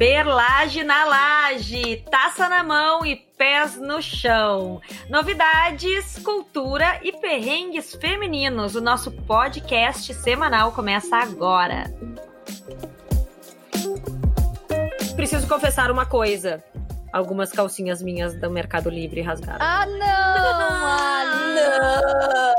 Perlage na laje, taça na mão e pés no chão. Novidades, cultura e perrengues femininos. O nosso podcast semanal começa agora. Preciso confessar uma coisa. Algumas calcinhas minhas do Mercado Livre rasgaram. Ah, não! não!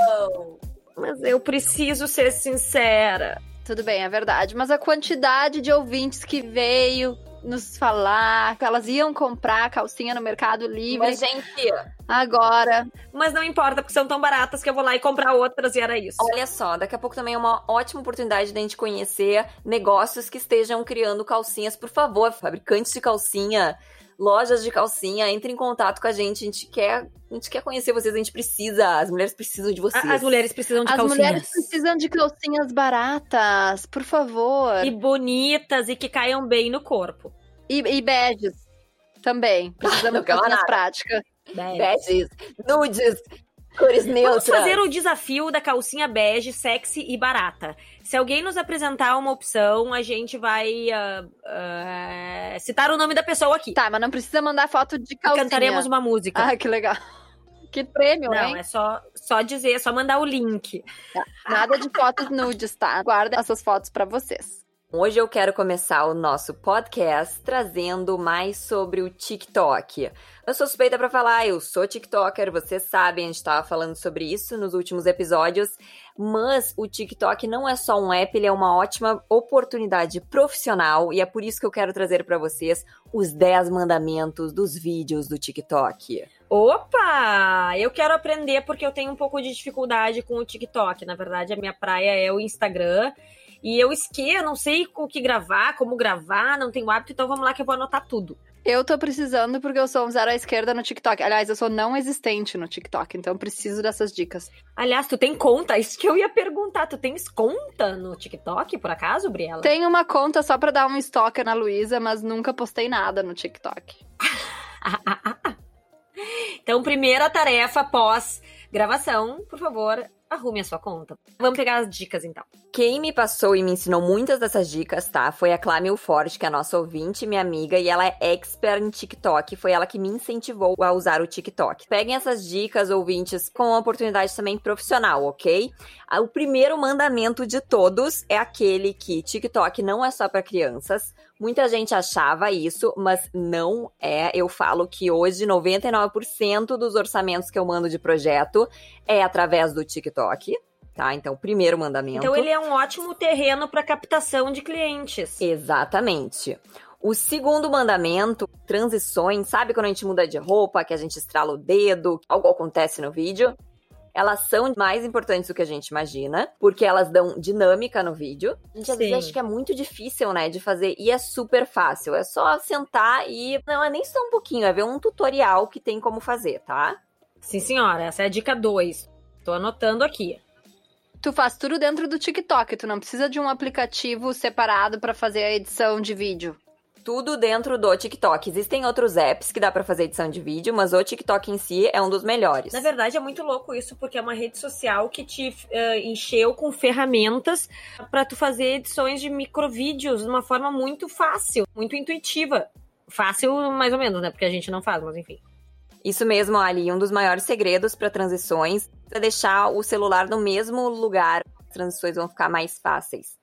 Mas eu preciso ser sincera. Tudo bem, é verdade. Mas a quantidade de ouvintes que veio nos falar que elas iam comprar calcinha no Mercado Livre. Mas, gente. Agora. Mas não importa, porque são tão baratas que eu vou lá e comprar outras e era isso. Olha só, daqui a pouco também é uma ótima oportunidade de a gente conhecer negócios que estejam criando calcinhas. Por favor, fabricantes de calcinha lojas de calcinha, entre em contato com a gente. A gente quer, a gente quer conhecer vocês, a gente precisa. As mulheres precisam de vocês. As mulheres precisam de As calcinhas. mulheres precisam de calcinhas baratas, por favor. E bonitas e que caiam bem no corpo. E, e beges também. Precisamos de calcinhas práticas. Beges, nudes, cores Vamos neutras. fazer o desafio da calcinha bege, sexy e barata. Se alguém nos apresentar uma opção, a gente vai ah, ah, citar o nome da pessoa aqui. Tá, mas não precisa mandar foto de E calcinha. Cantaremos uma música. Ah, que legal. Que prêmio, Não, hein? é só, só dizer, é só mandar o link. Nada de fotos nudes, tá? Guarda essas fotos pra vocês. Hoje eu quero começar o nosso podcast trazendo mais sobre o TikTok. Eu sou suspeita pra falar, eu sou TikToker, vocês sabem, a gente tava falando sobre isso nos últimos episódios, mas o TikTok não é só um app, ele é uma ótima oportunidade profissional e é por isso que eu quero trazer pra vocês os 10 mandamentos dos vídeos do TikTok. Opa! Eu quero aprender porque eu tenho um pouco de dificuldade com o TikTok. Na verdade, a minha praia é o Instagram. E eu esqueço, não sei o que gravar, como gravar, não tenho hábito, então vamos lá que eu vou anotar tudo. Eu tô precisando porque eu sou um zero à esquerda no TikTok. Aliás, eu sou não existente no TikTok, então preciso dessas dicas. Aliás, tu tem conta? Isso que eu ia perguntar. Tu tens conta no TikTok, por acaso, Briela? Tenho uma conta só pra dar um stalker na Luísa, mas nunca postei nada no TikTok. Então, primeira tarefa pós gravação, por favor, arrume a sua conta. Vamos pegar as dicas então. Quem me passou e me ensinou muitas dessas dicas, tá? Foi a Clámio Forte, que é a nossa ouvinte, minha amiga, e ela é expert em TikTok. Foi ela que me incentivou a usar o TikTok. Peguem essas dicas, ouvintes, com oportunidade também profissional, ok? Ah, O primeiro mandamento de todos é aquele que TikTok não é só para crianças. Muita gente achava isso, mas não é. Eu falo que hoje 99% dos orçamentos que eu mando de projeto é através do TikTok, tá? Então, primeiro mandamento. Então, ele é um ótimo terreno para captação de clientes. Exatamente. O segundo mandamento, transições, sabe quando a gente muda de roupa, que a gente estrala o dedo, algo acontece no vídeo? Elas são mais importantes do que a gente imagina, porque elas dão dinâmica no vídeo. A gente às vezes Sim. acha que é muito difícil, né, de fazer, e é super fácil. É só sentar e. Não, é nem só um pouquinho, é ver um tutorial que tem como fazer, tá? Sim, senhora. Essa é a dica 2. Tô anotando aqui. Tu faz tudo dentro do TikTok, tu não precisa de um aplicativo separado pra fazer a edição de vídeo. Tudo dentro do TikTok. Existem outros apps que dá pra fazer edição de vídeo, mas o TikTok em si é um dos melhores. Na verdade, é muito louco isso, porque é uma rede social que te eh, encheu com ferramentas para tu fazer edições de microvídeos de uma forma muito fácil, muito intuitiva. Fácil, mais ou menos, né? Porque a gente não faz, mas enfim. Isso mesmo, Ali. Um dos maiores segredos para transições é deixar o celular no mesmo lugar. As transições vão ficar mais fáceis.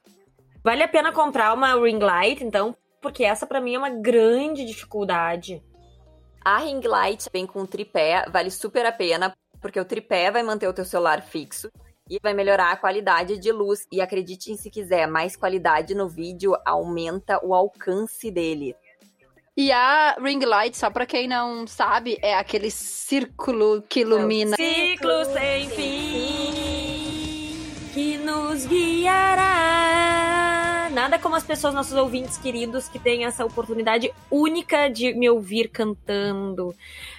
Vale a pena comprar uma ring light, então, porque essa pra mim é uma grande dificuldade. A ring light vem com tripé, vale super a pena, porque o tripé vai manter o teu celular fixo e vai melhorar a qualidade de luz. E acreditem se quiser, mais qualidade no vídeo aumenta o alcance dele. E a ring light, só pra quem não sabe, é aquele círculo que ilumina. Ciclo sem fim que nos guiará. Nada como as pessoas, nossos ouvintes queridos, que têm essa oportunidade única de me ouvir cantando.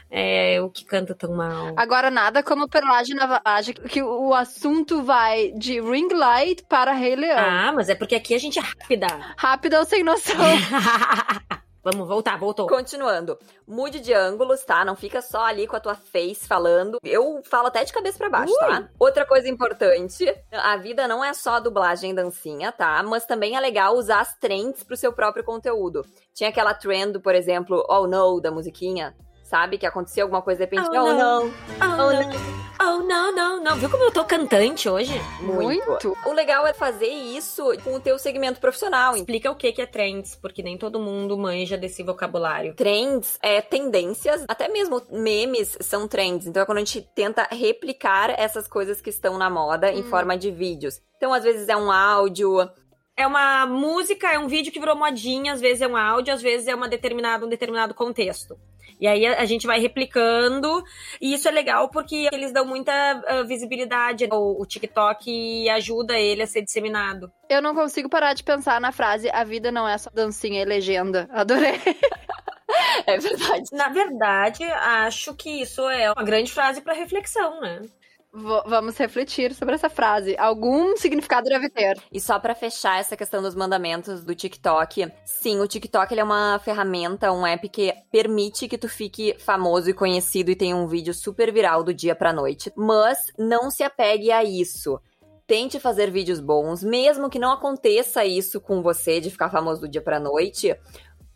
É, o que canta tão mal. Agora, nada como Perlage na Varagem, que o assunto vai de ring light para Rei Leão. Ah, mas é porque aqui a gente é rápida. Rápida ou sem noção. Vamos voltar, voltou. Continuando. Mude de ângulos, tá? Não fica só ali com a tua face falando. Eu falo até de cabeça para baixo, Ui. tá? Outra coisa importante, a vida não é só dublagem e dancinha, tá? Mas também é legal usar as trends pro seu próprio conteúdo. Tinha aquela trend, por exemplo, Oh No, da musiquinha. Sabe? Que aconteceu alguma coisa de repente. Oh, Oh, no. não. Oh, Oh, não. Oh, não, não, não. Viu como eu tô cantante hoje? Muito. O legal é fazer isso com o teu segmento profissional. Explica o que que é trends, porque nem todo mundo manja desse vocabulário. Trends é tendências, até mesmo memes são trends. Então é quando a gente tenta replicar essas coisas que estão na moda em Hum. forma de vídeos. Então, às vezes é um áudio. É uma música, é um vídeo que virou modinha, às vezes é um áudio, às vezes é uma determinada, um determinado contexto. E aí a, gente vai replicando, e isso é legal porque eles dão muita ah, visibilidade. O, o TikTok ajuda ele a ser disseminado. Eu não consigo parar de pensar na frase a vida não é só dancinha e legenda. Adorei. É verdade. Na verdade, acho que isso é uma grande frase para reflexão, né? Vamos refletir sobre essa frase. Algum significado deve ter. E só pra fechar essa questão dos mandamentos do TikTok, sim, o TikTok é uma ferramenta, um app que permite que tu fique famoso e conhecido e tenha um vídeo super viral do dia pra noite. Mas não se apegue a isso. Tente fazer vídeos bons, mesmo que não aconteça isso com você de ficar famoso do dia pra noite.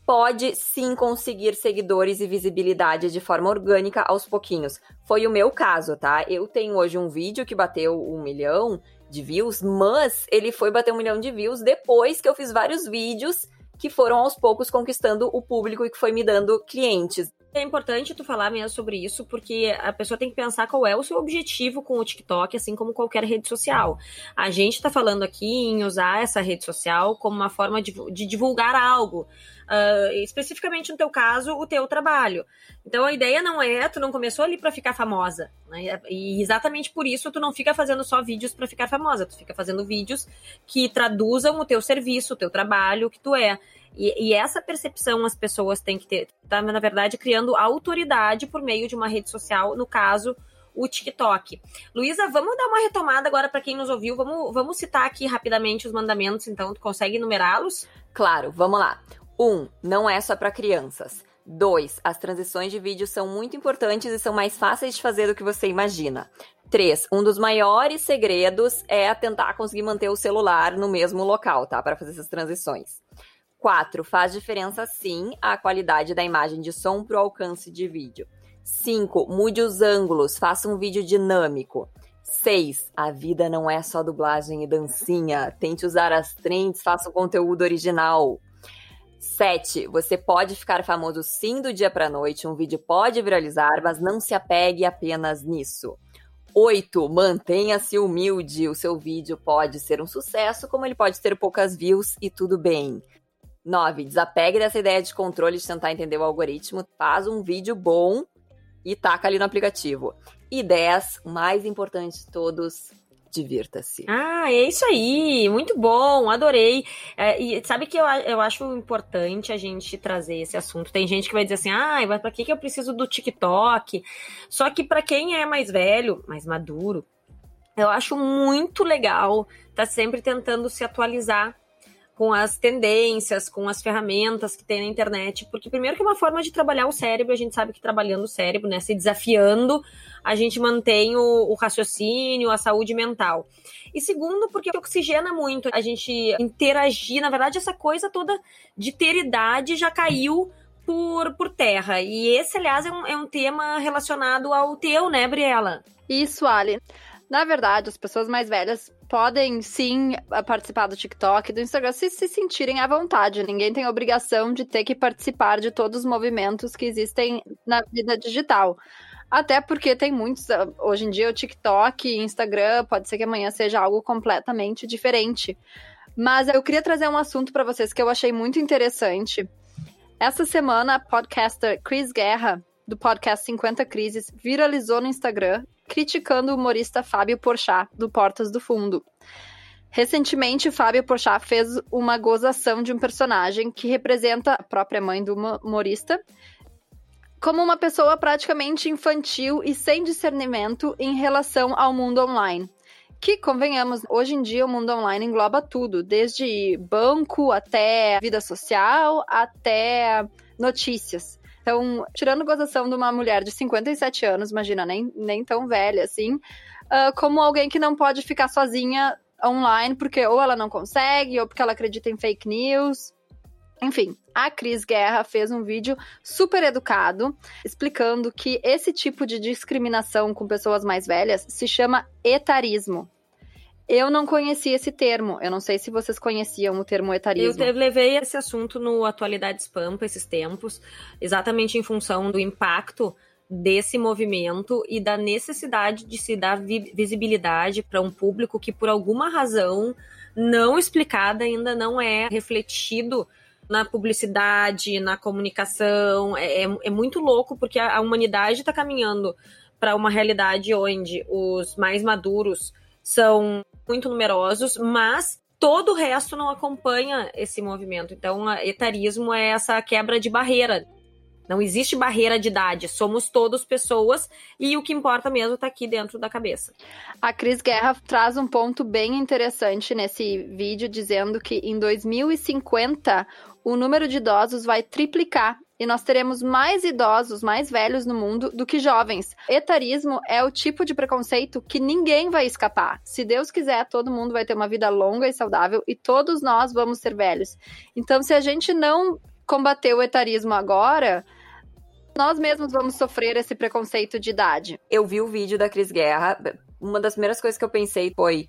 Pode sim conseguir seguidores e visibilidade de forma orgânica aos pouquinhos. Foi o meu caso, tá? Eu tenho hoje um vídeo que bateu um milhão de views, mas ele foi bater um milhão de views depois que eu fiz vários vídeos que foram aos poucos conquistando o público e que foi me dando clientes. É importante tu falar mesmo sobre isso, porque a pessoa tem que pensar qual é o seu objetivo com o TikTok, assim como qualquer rede social. A gente tá falando aqui em usar essa rede social como uma forma de, de divulgar algo. Ah, especificamente no teu caso, o teu trabalho. Então a ideia não é, tu não começou ali pra ficar famosa. Né? E exatamente por isso tu não fica fazendo só vídeos pra ficar famosa, tu fica fazendo vídeos que traduzam o teu serviço, o teu trabalho, o que tu é. E, e essa percepção as pessoas têm que ter, tá, na verdade, criando autoridade por meio de uma rede social, no caso, o TikTok. Luísa, vamos dar uma retomada agora para quem nos ouviu. Vamos, vamos citar aqui rapidamente os mandamentos, então, tu consegue numerá-los? Claro, vamos lá. Um, não é só para crianças. Dois, as transições de vídeo são muito importantes e são mais fáceis de fazer do que você imagina. Três, um dos maiores segredos é tentar conseguir manter o celular no mesmo local, tá? Para fazer essas transições. 4. Faz diferença sim a qualidade da imagem de som para o alcance de vídeo. 5. Mude os ângulos, faça um vídeo dinâmico. 6. A vida não é só dublagem e dancinha. Tente usar as trends, faça um conteúdo original. 7. Você pode ficar famoso sim do dia para noite, um vídeo pode viralizar, mas não se apegue apenas nisso. 8. Mantenha-se humilde. O seu vídeo pode ser um sucesso, como ele pode ter poucas views e tudo bem. 9. Desapegue dessa ideia de controle de tentar entender o algoritmo. Faz um vídeo bom e taca ali no aplicativo. E 10. O mais importante de todos, divirta-se. Ah, é isso aí, muito bom, adorei. É, e sabe que eu, eu acho importante a gente trazer esse assunto. Tem gente que vai dizer assim, ah, mas pra que, que eu preciso do TikTok? Só que pra quem é mais velho, mais maduro, eu acho muito legal tá sempre tentando se atualizar com as tendências, com as ferramentas que tem na internet, porque primeiro que é uma forma de trabalhar o cérebro, a gente sabe que trabalhando o cérebro, né, se desafiando, a gente mantém o, o raciocínio, a saúde mental. E segundo, porque oxigena muito a gente interagir, na verdade, essa coisa toda de ter idade já caiu por, por terra. E esse, aliás, é um, é um tema relacionado ao teu, né, Briela? Isso, Ali. Na verdade, as pessoas mais velhas podem sim participar do TikTok, do Instagram, se se sentirem à vontade. Ninguém tem obrigação de ter que participar de todos os movimentos que existem na vida digital. Até porque tem muitos. ah, Hoje em dia, o TikTok, Instagram, pode ser que amanhã seja algo completamente diferente. Mas eu queria trazer um assunto para vocês que eu achei muito interessante. Essa semana, a podcaster Chris Guerra, do podcast 50 Crises, viralizou no Instagram criticando o humorista Fábio Porchat, do Portas do Fundo. Recentemente, Fábio Porchat fez uma gozação de um personagem que representa a própria mãe do humo- humorista como uma pessoa praticamente infantil e sem discernimento em relação ao mundo online. Que, convenhamos, hoje em dia o mundo online engloba tudo, desde banco até vida social, até notícias. Então, tirando gozação de uma mulher de 57 anos, imagina, nem, nem tão velha assim, uh, como alguém que não pode ficar sozinha online porque ou ela não consegue, ou porque ela acredita em fake news. Enfim, a Cris Guerra fez um vídeo super educado explicando que esse tipo de discriminação com pessoas mais velhas se chama etarismo. Eu não conhecia esse termo. Eu não sei se vocês conheciam o termo etarismo. Eu levei esse assunto no Atualidades Pampa esses tempos, exatamente em função do impacto desse movimento e da necessidade de se dar visibilidade para um público que, por alguma razão não explicada, ainda não é refletido na publicidade, na comunicação. É, é, é muito louco porque a, a humanidade está caminhando para uma realidade onde os mais maduros são muito numerosos, mas todo o resto não acompanha esse movimento. Então, etarismo é essa quebra de barreira. Não existe barreira de idade, somos todos pessoas e o que importa mesmo está aqui dentro da cabeça. A Cris Guerra traz um ponto bem interessante nesse vídeo, dizendo que em 2050 o número de idosos vai triplicar e nós teremos mais idosos, mais velhos no mundo do que jovens. Etarismo é o tipo de preconceito que ninguém vai escapar. Se Deus quiser, todo mundo vai ter uma vida longa e saudável e todos nós vamos ser velhos. Então, se a gente não combater o etarismo agora, nós mesmos vamos sofrer esse preconceito de idade. Eu vi o vídeo da Cris Guerra, uma das primeiras coisas que eu pensei foi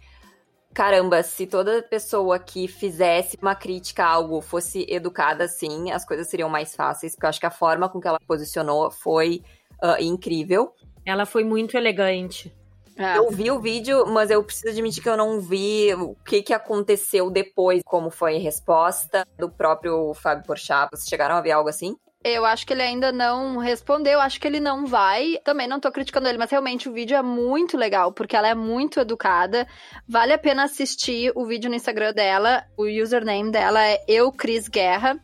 caramba, se toda pessoa que fizesse uma crítica a algo fosse educada assim, as coisas seriam mais fáceis, porque eu acho que a forma com que ela posicionou foi uh, incrível. Ela foi muito elegante. É. Eu vi o vídeo, mas eu preciso admitir que eu não vi o que, que aconteceu depois, como foi a resposta do próprio Fábio Porchat. Vocês chegaram a ver algo assim? Eu acho que ele ainda não respondeu, acho que ele não vai. Também não tô criticando ele, mas realmente o vídeo é muito legal, porque ela é muito educada. Vale a pena assistir o vídeo no Instagram dela. O username dela é Eu Cris Guerra.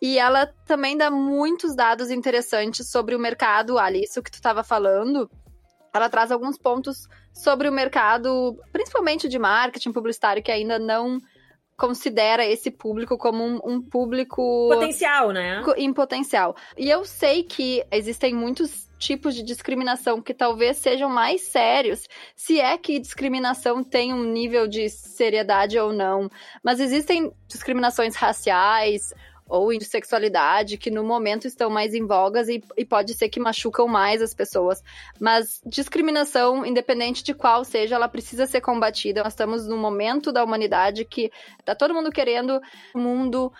E ela também dá muitos dados interessantes sobre o mercado, Ali, isso que tu estava falando. Ela traz alguns pontos sobre o mercado, principalmente de marketing publicitário, que ainda não considera esse público como um, um público. Potencial, né? Em potencial. E eu sei que existem muitos tipos de discriminação que talvez sejam mais sérios, se é que discriminação tem um nível de seriedade ou não. Mas existem discriminações raciais, ou de sexualidade, que no momento estão mais em vogas e, e pode ser que machucam mais as pessoas. Mas discriminação, independente de qual seja, ela precisa ser combatida. Nós estamos num momento da humanidade que tá todo mundo querendo um mundo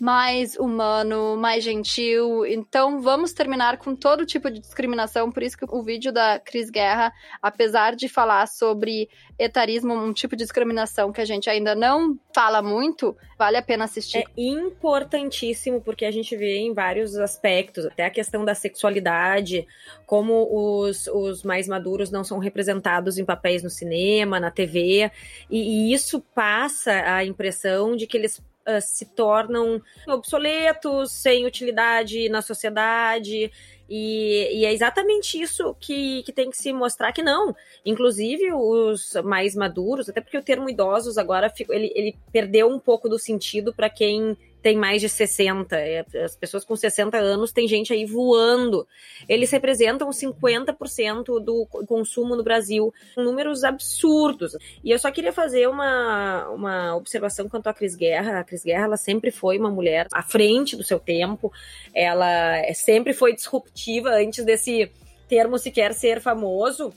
mais humano, mais gentil. Então, vamos terminar com todo tipo de discriminação. Por isso que o vídeo da Cris Guerra, apesar de falar sobre etarismo, um tipo de discriminação que a gente ainda não fala muito, vale a pena assistir. É importantíssimo, porque a gente vê em vários aspectos, até a questão da sexualidade, como os, os mais maduros não são representados em papéis no cinema, na TV, e, e isso passa a impressão de que eles uh, se tornam obsoletos, sem utilidade na sociedade. E, e, é exatamente isso que, que tem que se mostrar que não. Inclusive, os mais maduros, até porque o termo idosos agora ele, ele perdeu um pouco do sentido para quem tem mais de 60. É, as pessoas com 60 anos tem gente aí voando. Eles representam 50% do consumo no Brasil, números absurdos. E eu só queria fazer uma, uma observação quanto à Cris Guerra. A Cris Guerra ela sempre foi uma mulher à frente do seu tempo. Ela é, sempre foi disruptiva antes desse termo sequer ser famoso.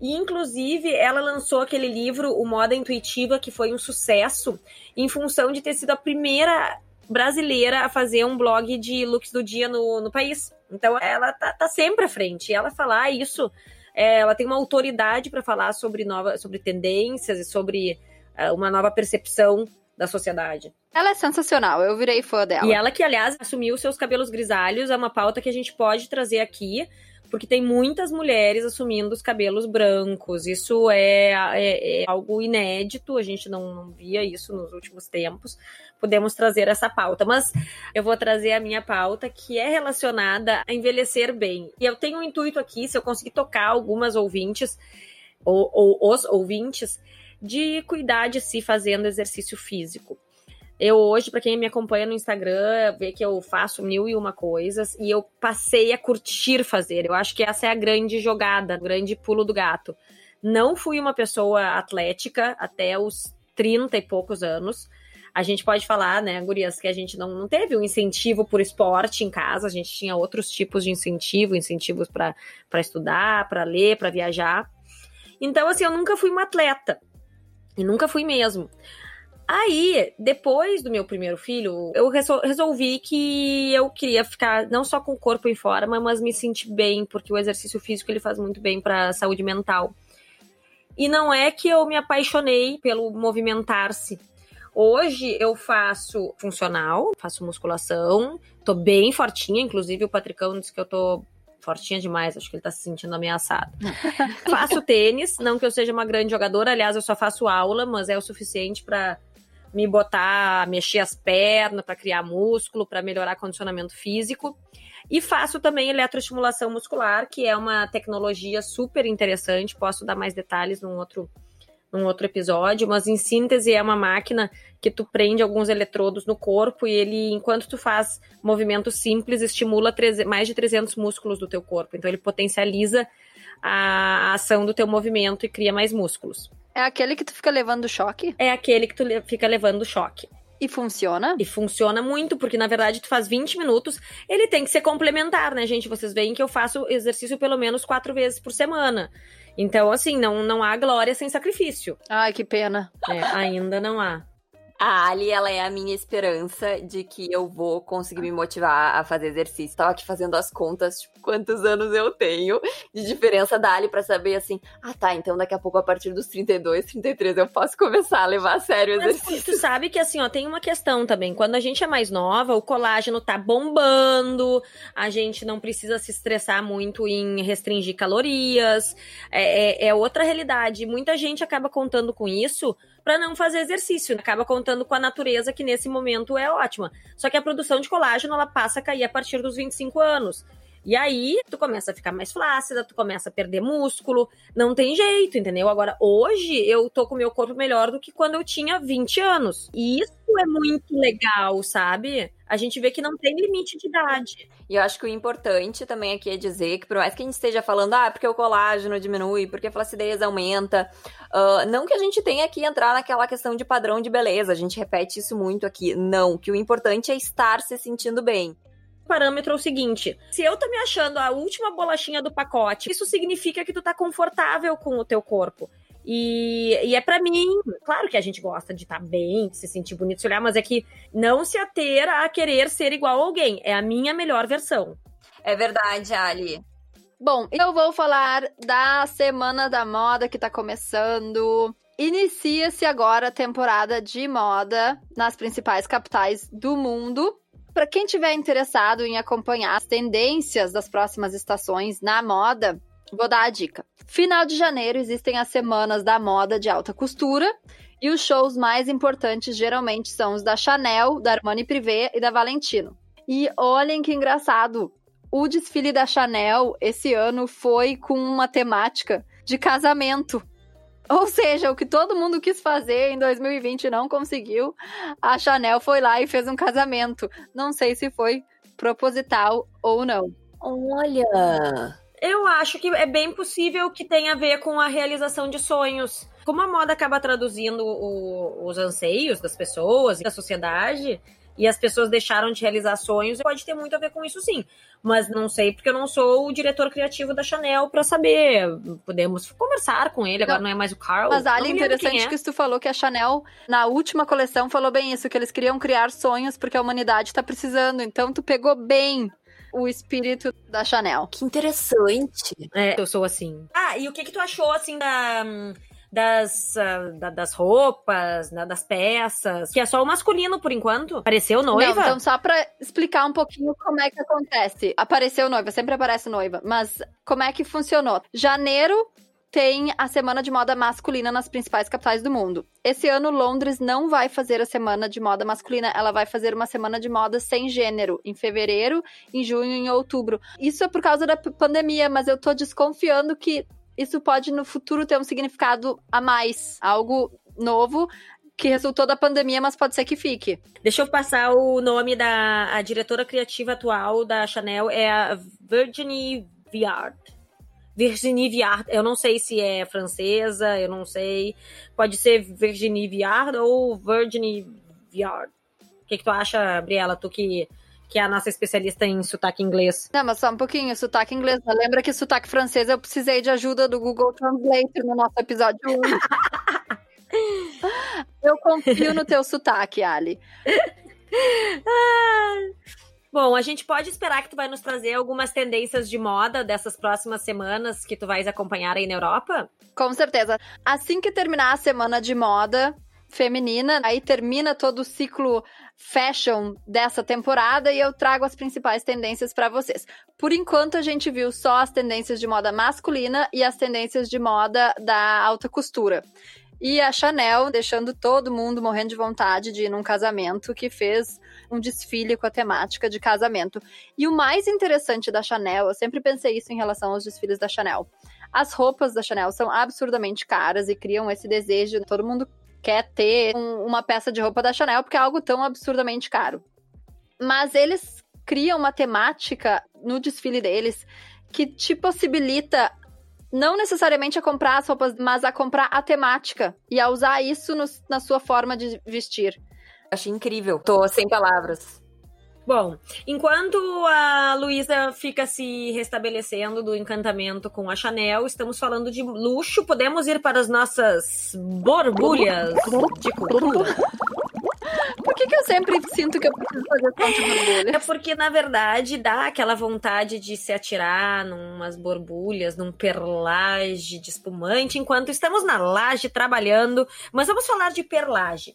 E, inclusive, ela lançou aquele livro, O Moda Intuitiva, que foi um sucesso, em função de ter sido a primeira brasileira a fazer um blog de looks do dia no, no país. Então ela tá, tá sempre à frente. E ela falar isso, é, ela tem uma autoridade para falar sobre, nova, sobre tendências e sobre é, uma nova percepção da sociedade. Ela é sensacional, eu virei fã dela. E ela que, aliás, assumiu seus cabelos grisalhos, é uma pauta que a gente pode trazer aqui, porque tem muitas mulheres assumindo os cabelos brancos. Isso é, é, é algo inédito, a gente não, não, via isso nos últimos tempos podemos trazer essa pauta. Mas eu vou trazer a minha pauta, que é relacionada a envelhecer bem. E eu tenho um intuito aqui, se eu conseguir tocar algumas ouvintes, ou, ou os ouvintes, de cuidar de si fazendo exercício físico. Eu hoje, para quem me acompanha no Instagram, vê que eu faço mil e uma coisas e eu passei a curtir fazer. Eu acho que essa é a grande jogada, o grande pulo do gato. Não fui uma pessoa atlética até os 30 e poucos anos. A gente pode falar, né, Gurias, que a gente não, não teve um incentivo por esporte em casa, a gente tinha outros tipos de incentivo, incentivos para estudar, para ler, para viajar. Então, assim, eu nunca fui uma atleta. E nunca fui mesmo. Aí, depois do meu primeiro filho, eu resolvi que eu queria ficar não só com o corpo em forma, mas me sentir bem, porque o exercício físico ele faz muito bem para a saúde mental. E não é que eu me apaixonei pelo movimentar-se. Hoje eu faço funcional, faço musculação, tô bem fortinha, inclusive o Patricão disse que eu tô fortinha demais, acho que ele tá se sentindo ameaçado. faço tênis, não que eu seja uma grande jogadora, aliás, eu só faço aula, mas é o suficiente para me botar, mexer as pernas, para criar músculo, para melhorar condicionamento físico. E faço também eletroestimulação muscular, que é uma tecnologia super interessante. Posso dar mais detalhes num outro, num outro episódio, mas em síntese é uma máquina que tu prende alguns eletrodos no corpo e ele, enquanto tu faz movimentos simples, estimula mais de 300 músculos do teu corpo. Então ele potencializa a ação do teu movimento e cria mais músculos. É aquele que tu fica levando choque? É aquele que tu fica levando choque. E funciona? E funciona muito, porque na verdade tu faz 20 minutos. Ele tem que ser complementar, né, gente? Vocês veem que eu faço exercício pelo menos quatro vezes por semana. Então, assim, não, não há glória sem sacrifício. Ai, que pena. É, ainda não há. A Ali, ela é a minha esperança de que eu vou conseguir me motivar a fazer exercício. Tava aqui fazendo as contas, tipo, quantos anos eu tenho de diferença da Ali pra saber assim, ah tá, então daqui a pouco a partir dos 32, 33 eu posso começar a levar a sério o exercício. Mas tu sabe que assim, ó, tem uma questão também. Quando a gente é mais nova, o colágeno tá bombando, a gente não precisa se estressar muito em restringir calorias. É, é, é outra realidade. Muita gente acaba contando com isso para não fazer exercício. Acaba contando com a natureza, que nesse momento é ótima. Só que a produção de colágeno ela passa a cair a partir dos 25 anos. E aí, tu começa a ficar mais flácida, tu começa a perder músculo, não tem jeito, entendeu? Agora, hoje eu tô com meu corpo melhor do que quando eu tinha 20 anos. E isso é muito legal, sabe? A gente vê que não tem limite de idade. E eu acho que o importante também aqui é dizer que, por mais que a gente esteja falando, ah, porque o colágeno diminui, porque a flacidez aumenta, uh, não que a gente tenha que entrar naquela questão de padrão de beleza, a gente repete isso muito aqui. Não, que o importante é estar se sentindo bem parâmetro é o seguinte: se eu tô me achando a última bolachinha do pacote, isso significa que tu tá confortável com o teu corpo. E, e é para mim, claro que a gente gosta de estar tá bem, de se sentir bonito, se olhar, mas é que não se ater a querer ser igual a alguém. É a minha melhor versão. É verdade, Ali. Bom, eu vou falar da Semana da Moda que tá começando. Inicia-se agora a temporada de moda nas principais capitais do mundo. Para quem tiver interessado em acompanhar as tendências das próximas estações na moda, vou dar a dica. Final de janeiro existem as semanas da moda de alta costura e os shows mais importantes geralmente são os da Chanel, da Armani Privé e da Valentino. E olhem que engraçado, o desfile da Chanel esse ano foi com uma temática de casamento. Ou seja, o que todo mundo quis fazer em 2020 e não conseguiu, a Chanel foi lá e fez um casamento. Não sei se foi proposital ou não. Olha! Eu acho que é bem possível que tenha a ver com a realização de sonhos. Como a moda acaba traduzindo o, os anseios das pessoas e da sociedade, e as pessoas deixaram de realizar sonhos, pode ter muito a ver com isso sim. Mas não sei porque eu não sou o diretor criativo da Chanel para saber. Podemos conversar com ele, agora não, não é mais o Carl. Mas Ali, interessante é. que tu falou que a Chanel, na última coleção, falou bem isso, que eles queriam criar sonhos porque a humanidade tá precisando. Então tu pegou bem o espírito da Chanel. Que interessante. É, eu sou assim. Ah, e o que que tu achou, assim, da das, uh, da, das roupas, né, das peças, que é só o masculino por enquanto. Apareceu noiva? Não, então só pra explicar um pouquinho como é que acontece. Apareceu noiva, sempre aparece noiva, mas como é que funcionou? Janeiro tem a semana de moda masculina nas principais capitais do mundo. Esse ano, Londres não vai fazer a semana de moda masculina, ela vai fazer uma semana de moda sem gênero, em fevereiro, em junho e em outubro. Isso é por causa da pandemia, mas eu tô desconfiando que isso pode no futuro ter um significado a mais, algo novo que resultou da pandemia, mas pode ser que fique. Deixa eu passar o nome da diretora criativa atual da Chanel, é a Virginie Viard. Virginie Viard, eu não sei se é francesa, eu não sei. Pode ser Virginie Viard ou Virginie Viard. O que, que tu acha, Gabriela? Tu que que é a nossa especialista em sotaque inglês. Não, mas só um pouquinho, sotaque inglês. Lembra que sotaque francês eu precisei de ajuda do Google Translate no nosso episódio 1. eu confio no teu sotaque, Ali. Bom, a gente pode esperar que tu vai nos trazer algumas tendências de moda dessas próximas semanas que tu vais acompanhar aí na Europa? Com certeza. Assim que terminar a semana de moda, feminina. Aí termina todo o ciclo fashion dessa temporada e eu trago as principais tendências para vocês. Por enquanto, a gente viu só as tendências de moda masculina e as tendências de moda da alta costura. E a Chanel deixando todo mundo morrendo de vontade de ir num casamento que fez um desfile com a temática de casamento. E o mais interessante da Chanel, eu sempre pensei isso em relação aos desfiles da Chanel. As roupas da Chanel são absurdamente caras e criam esse desejo, todo mundo quer ter um, uma peça de roupa da Chanel porque é algo tão absurdamente caro. Mas eles criam uma temática no desfile deles que te possibilita não necessariamente a comprar as roupas, mas a comprar a temática e a usar isso no, na sua forma de vestir. Achei incrível. Tô sem palavras. Bom, enquanto a Luísa fica se restabelecendo do encantamento com a Chanel, estamos falando de luxo. Podemos ir para as nossas borbulhas de cultura. Por que, que eu sempre sinto que eu preciso fazer som de borbulha? É porque, na verdade, dá aquela vontade de se atirar numas borbulhas, num perlage de espumante, enquanto estamos na laje trabalhando. Mas vamos falar de perlage.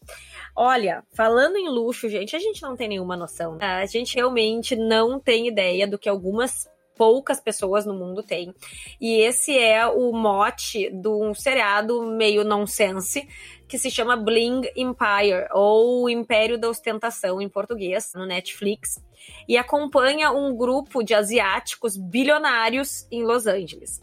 Olha, falando em luxo, gente, a gente não tem nenhuma noção. Tá? A gente realmente não tem ideia do que algumas poucas pessoas no mundo têm. E esse é o mote de um seriado meio nonsense que se chama Bling Empire, ou Império da Ostentação em português, no Netflix, e acompanha um grupo de asiáticos bilionários em Los Angeles.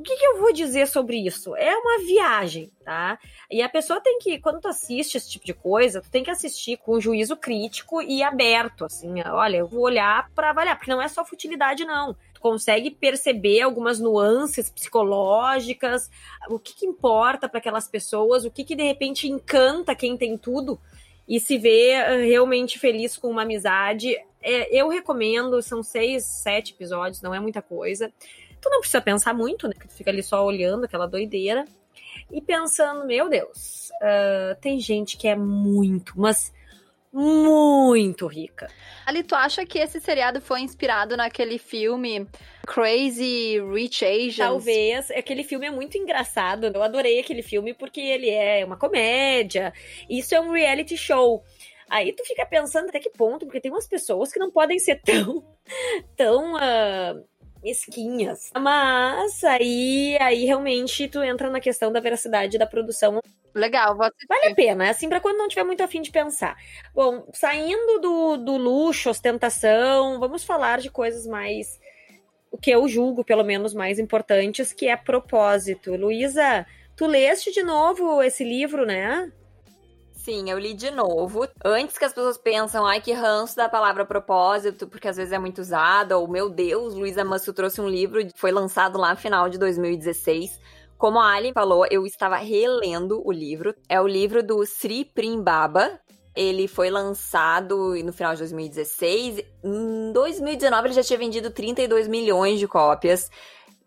O que, que, eu vou dizer sobre isso? É uma viagem, tá? E a pessoa tem que, quando tu assiste esse tipo de coisa, tu tem que assistir com juízo crítico e aberto, assim, olha, eu vou olhar para avaliar, porque não é só futilidade, não consegue perceber algumas nuances psicológicas, o que, que importa para aquelas pessoas, o que, que de repente encanta quem tem tudo e se vê eh, realmente feliz com uma amizade. É, eu recomendo, são seis, sete episódios, não é muita coisa. Tu não precisa pensar muito, né? Tu fica ali só olhando aquela doideira e pensando, meu Deus, uh, tem gente que é muito, mas muito rica. Ali, tu acha que esse seriado foi inspirado naquele filme Crazy Rich Asians? Talvez. Aquele filme é muito engraçado. Eu adorei aquele filme porque ele é uma comédia. Isso é um reality show. Aí tu fica pensando até que ponto, porque tem umas pessoas que não podem ser tão, tão uh, mesquinhas. Mas aí, aí realmente tu entra na questão da veracidade da produção. Legal, vou Vale a pena, é assim, para quando não tiver muito afim de pensar. Bom, saindo do, do luxo, ostentação, vamos falar de coisas mais. O que eu julgo, pelo menos, mais importantes, que é propósito. Luísa, tu leste de novo esse livro, né? Sim, eu li de novo. Antes que as pessoas pensam, ai, que ranço da palavra propósito, porque às vezes é muito usada, ou meu Deus, Luísa Masso trouxe um livro, foi lançado lá no final de 2016. Como a Ali falou, eu estava relendo o livro. É o livro do Sri Primbaba. Ele foi lançado no final de 2016. Em 2019 ele já tinha vendido 32 milhões de cópias,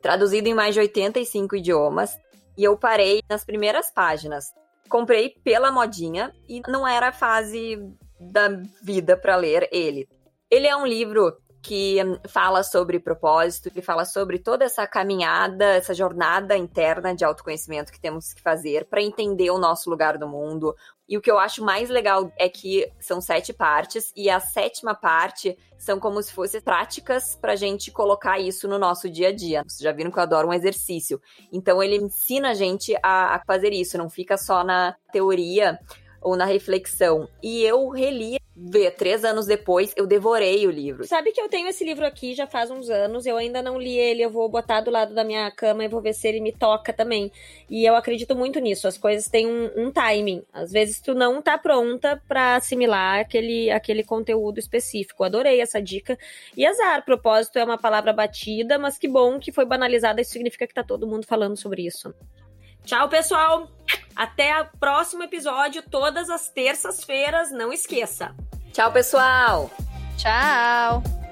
traduzido em mais de 85 idiomas. E eu parei nas primeiras páginas comprei pela modinha e não era fase da vida para ler ele. Ele é um livro que fala sobre propósito, que fala sobre toda essa caminhada, essa jornada interna de autoconhecimento que temos que fazer para entender o nosso lugar no mundo. E o que eu acho mais legal é que são sete partes, e a sétima parte são como se fossem práticas para a gente colocar isso no nosso dia a dia. Vocês já viram que eu adoro um exercício. Então ele ensina a gente a, a fazer isso, não fica só na teoria ou na reflexão. E eu reli Vê, três anos depois, eu devorei o livro. Sabe que eu tenho esse livro aqui já faz uns anos, eu ainda não li ele, eu vou botar do lado da minha cama e vou ver se ele me toca também. E eu acredito muito nisso, as coisas têm um, um timing. Às vezes tu não tá pronta para assimilar aquele, aquele conteúdo específico. Adorei essa dica. E azar, propósito é uma palavra batida, mas que bom que foi banalizada, isso significa que tá todo mundo falando sobre isso. Tchau, pessoal! Até o próximo episódio, todas as terças-feiras, não esqueça. Tchau, pessoal! Tchau!